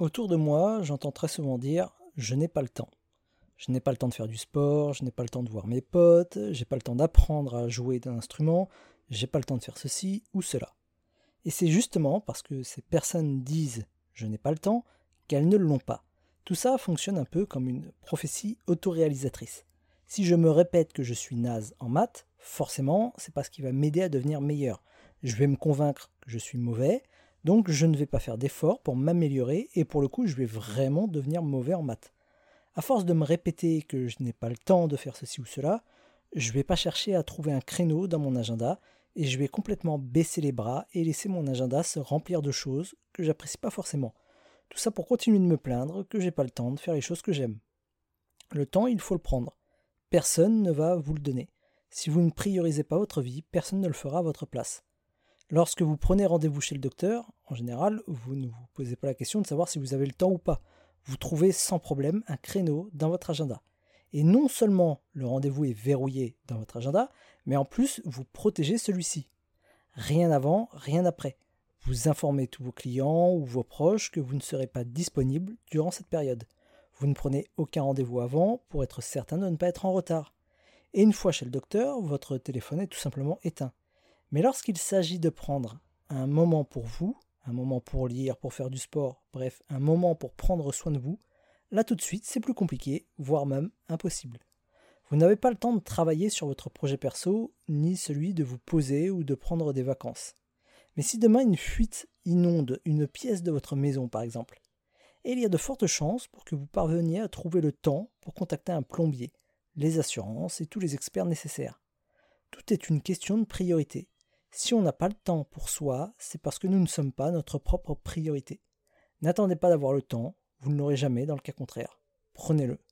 Autour de moi, j'entends très souvent dire je n'ai pas le temps. Je n'ai pas le temps de faire du sport, je n'ai pas le temps de voir mes potes, j'ai pas le temps d'apprendre à jouer d'un instrument, j'ai pas le temps de faire ceci ou cela. Et c'est justement parce que ces personnes disent je n'ai pas le temps qu'elles ne l'ont pas. Tout ça fonctionne un peu comme une prophétie autoréalisatrice. Si je me répète que je suis naze en maths, forcément, c'est parce qu'il va m'aider à devenir meilleur. Je vais me convaincre que je suis mauvais, donc je ne vais pas faire d'efforts pour m'améliorer et pour le coup, je vais vraiment devenir mauvais en maths. À force de me répéter que je n'ai pas le temps de faire ceci ou cela, je ne vais pas chercher à trouver un créneau dans mon agenda et je vais complètement baisser les bras et laisser mon agenda se remplir de choses que j'apprécie pas forcément. Tout ça pour continuer de me plaindre que j'ai pas le temps de faire les choses que j'aime. Le temps, il faut le prendre. Personne ne va vous le donner. Si vous ne priorisez pas votre vie, personne ne le fera à votre place. Lorsque vous prenez rendez-vous chez le docteur, en général, vous ne vous posez pas la question de savoir si vous avez le temps ou pas. Vous trouvez sans problème un créneau dans votre agenda. Et non seulement le rendez-vous est verrouillé dans votre agenda, mais en plus vous protégez celui-ci. Rien avant, rien après. Vous informez tous vos clients ou vos proches que vous ne serez pas disponible durant cette période. Vous ne prenez aucun rendez-vous avant pour être certain de ne pas être en retard. Et une fois chez le docteur, votre téléphone est tout simplement éteint. Mais lorsqu'il s'agit de prendre un moment pour vous, un moment pour lire, pour faire du sport, bref, un moment pour prendre soin de vous, là tout de suite c'est plus compliqué, voire même impossible. Vous n'avez pas le temps de travailler sur votre projet perso, ni celui de vous poser ou de prendre des vacances. Mais si demain une fuite inonde une pièce de votre maison par exemple, il y a de fortes chances pour que vous parveniez à trouver le temps pour contacter un plombier, les assurances et tous les experts nécessaires. Tout est une question de priorité. Si on n'a pas le temps pour soi, c'est parce que nous ne sommes pas notre propre priorité. N'attendez pas d'avoir le temps, vous ne l'aurez jamais dans le cas contraire. Prenez-le.